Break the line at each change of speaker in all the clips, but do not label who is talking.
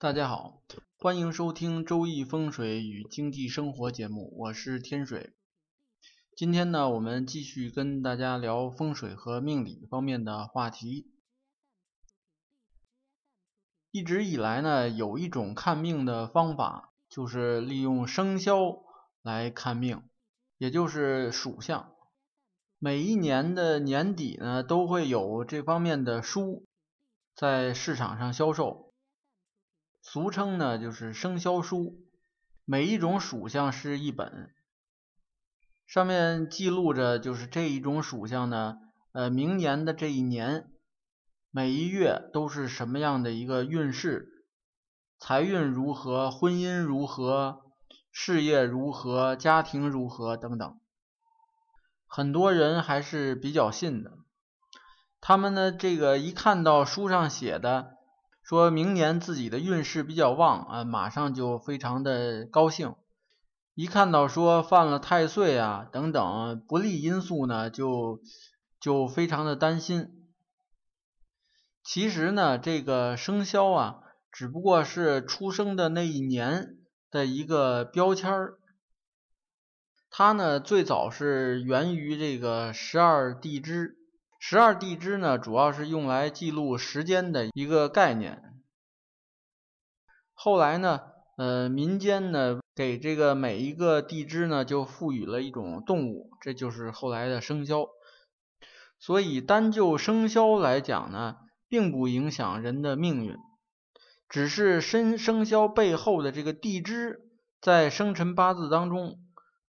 大家好，欢迎收听《周易风水与经济生活》节目，我是天水。今天呢，我们继续跟大家聊风水和命理方面的话题。一直以来呢，有一种看命的方法，就是利用生肖来看命，也就是属相。每一年的年底呢，都会有这方面的书在市场上销售。俗称呢，就是生肖书，每一种属相是一本，上面记录着就是这一种属相呢，呃，明年的这一年，每一月都是什么样的一个运势，财运如何，婚姻如何，事业如何，家庭如何等等，很多人还是比较信的，他们呢，这个一看到书上写的。说明年自己的运势比较旺啊，马上就非常的高兴。一看到说犯了太岁啊等等不利因素呢，就就非常的担心。其实呢，这个生肖啊，只不过是出生的那一年的一个标签儿。它呢，最早是源于这个十二地支。十二地支呢，主要是用来记录时间的一个概念。后来呢，呃，民间呢给这个每一个地支呢就赋予了一种动物，这就是后来的生肖。所以单就生肖来讲呢，并不影响人的命运，只是生生肖背后的这个地支在生辰八字当中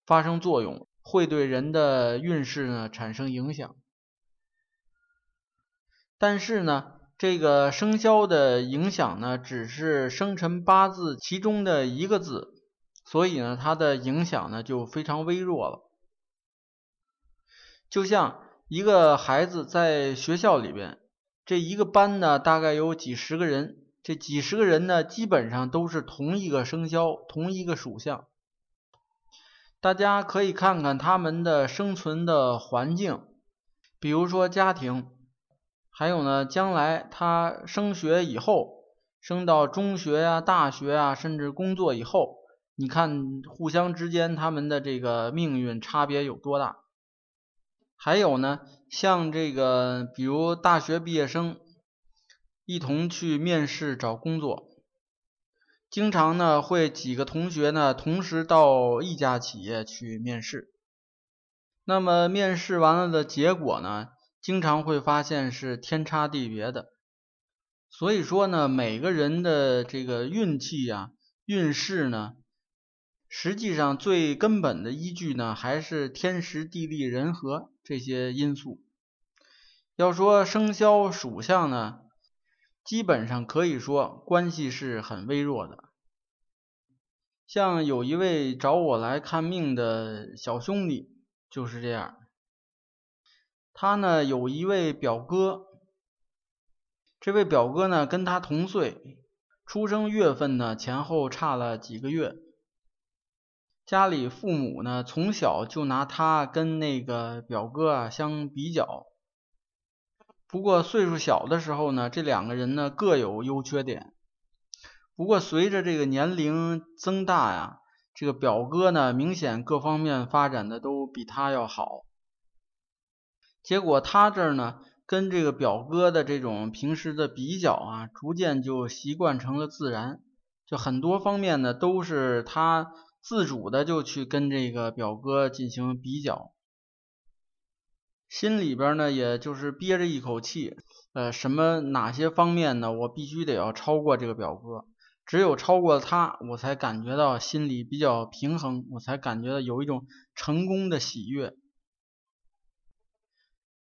发生作用，会对人的运势呢产生影响。但是呢，这个生肖的影响呢，只是生辰八字其中的一个字，所以呢，它的影响呢就非常微弱了。就像一个孩子在学校里边，这一个班呢大概有几十个人，这几十个人呢基本上都是同一个生肖、同一个属相，大家可以看看他们的生存的环境，比如说家庭。还有呢，将来他升学以后，升到中学呀、大学啊，甚至工作以后，你看互相之间他们的这个命运差别有多大？还有呢，像这个，比如大学毕业生一同去面试找工作，经常呢会几个同学呢同时到一家企业去面试，那么面试完了的结果呢？经常会发现是天差地别的，所以说呢，每个人的这个运气呀、运势呢，实际上最根本的依据呢，还是天时地利人和这些因素。要说生肖属相呢，基本上可以说关系是很微弱的。像有一位找我来看命的小兄弟就是这样。他呢有一位表哥，这位表哥呢跟他同岁，出生月份呢前后差了几个月。家里父母呢从小就拿他跟那个表哥啊相比较。不过岁数小的时候呢，这两个人呢各有优缺点。不过随着这个年龄增大呀，这个表哥呢明显各方面发展的都比他要好。结果他这儿呢，跟这个表哥的这种平时的比较啊，逐渐就习惯成了自然，就很多方面呢都是他自主的就去跟这个表哥进行比较，心里边呢也就是憋着一口气，呃，什么哪些方面呢，我必须得要超过这个表哥，只有超过他，我才感觉到心里比较平衡，我才感觉到有一种成功的喜悦。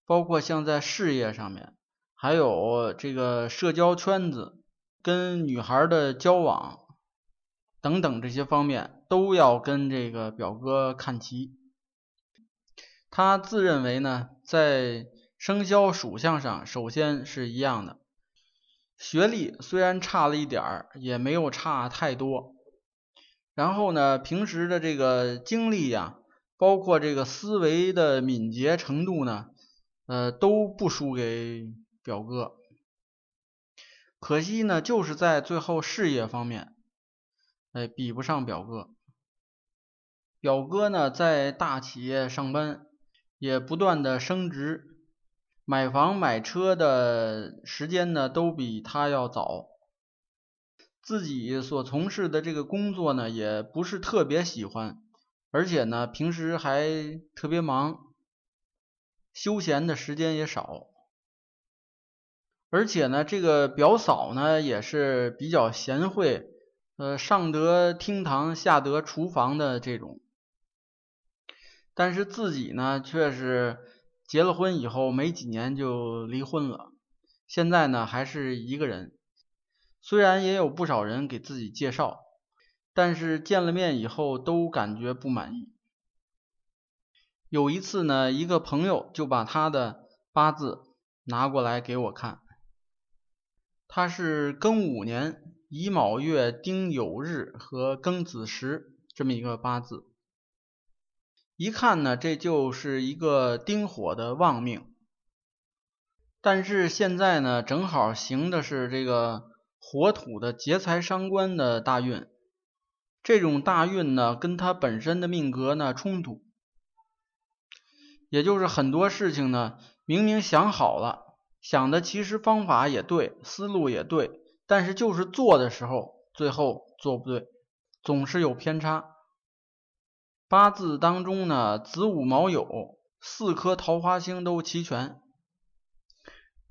包括像在事业上面，还有这个社交圈子、跟女孩的交往等等这些方面，都要跟这个表哥看齐。他自认为呢，在生肖属相上，首先是一样的。学历虽然差了一点儿，也没有差太多。然后呢，平时的这个经历呀，包括这个思维的敏捷程度呢。呃，都不输给表哥，可惜呢，就是在最后事业方面，哎，比不上表哥。表哥呢，在大企业上班，也不断的升职，买房买车的时间呢，都比他要早。自己所从事的这个工作呢，也不是特别喜欢，而且呢，平时还特别忙，休闲的时间也少。而且呢，这个表嫂呢，也是比较贤惠，呃，上得厅堂，下得厨房的这种。但是自己呢，却是结了婚以后没几年就离婚了，现在呢还是一个人。虽然也有不少人给自己介绍，但是见了面以后都感觉不满意。有一次呢，一个朋友就把他的八字拿过来给我看，他是庚午年乙卯月丁酉日和庚子时这么一个八字。一看呢，这就是一个丁火的旺命，但是现在呢，正好行的是这个火土的劫财伤官的大运，这种大运呢，跟他本身的命格呢冲突，也就是很多事情呢，明明想好了，想的其实方法也对，思路也对，但是就是做的时候，最后做不对，总是有偏差。八字当中呢，子午卯酉四颗桃花星都齐全，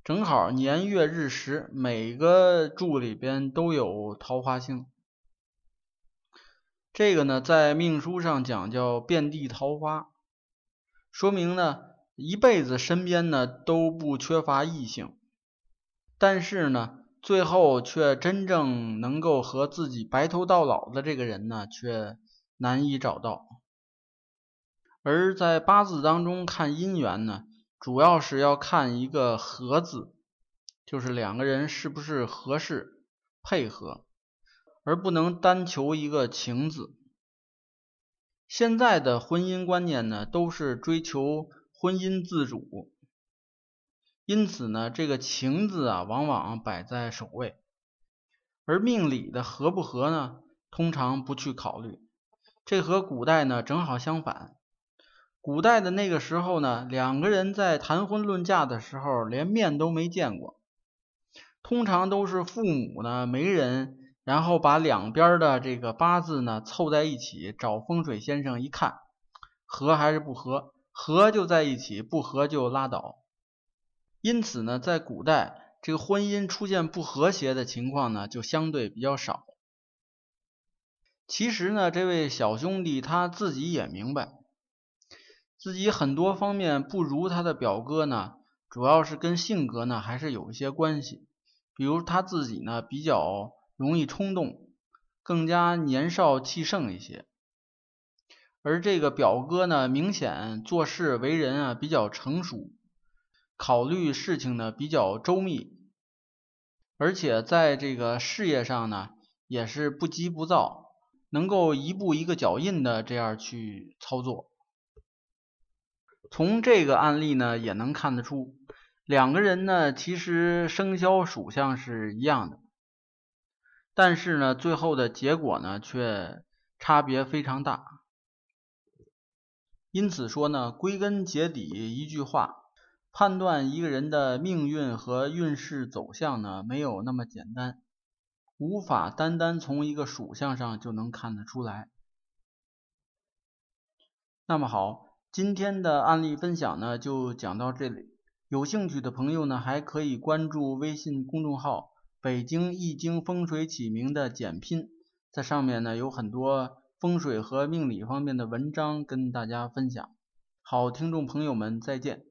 正好年月日时每个柱里边都有桃花星。这个呢，在命书上讲叫遍地桃花，说明呢一辈子身边呢都不缺乏异性，但是呢最后却真正能够和自己白头到老的这个人呢，却难以找到。而在八字当中看姻缘呢，主要是要看一个合字，就是两个人是不是合适配合，而不能单求一个情字。现在的婚姻观念呢，都是追求婚姻自主，因此呢，这个情字啊，往往摆在首位，而命理的合不合呢，通常不去考虑。这和古代呢正好相反。古代的那个时候呢，两个人在谈婚论嫁的时候，连面都没见过，通常都是父母呢媒人，然后把两边的这个八字呢凑在一起，找风水先生一看，合还是不合，合就在一起，不合就拉倒。因此呢，在古代这个婚姻出现不和谐的情况呢，就相对比较少。其实呢，这位小兄弟他自己也明白。自己很多方面不如他的表哥呢，主要是跟性格呢还是有一些关系。比如他自己呢比较容易冲动，更加年少气盛一些，而这个表哥呢明显做事为人啊比较成熟，考虑事情呢比较周密，而且在这个事业上呢也是不急不躁，能够一步一个脚印的这样去操作。从这个案例呢，也能看得出，两个人呢，其实生肖属相是一样的，但是呢，最后的结果呢，却差别非常大。因此说呢，归根结底一句话，判断一个人的命运和运势走向呢，没有那么简单，无法单单从一个属相上就能看得出来。那么好。今天的案例分享呢，就讲到这里。有兴趣的朋友呢，还可以关注微信公众号“北京易经风水起名”的简拼，在上面呢有很多风水和命理方面的文章跟大家分享。好，听众朋友们，再见。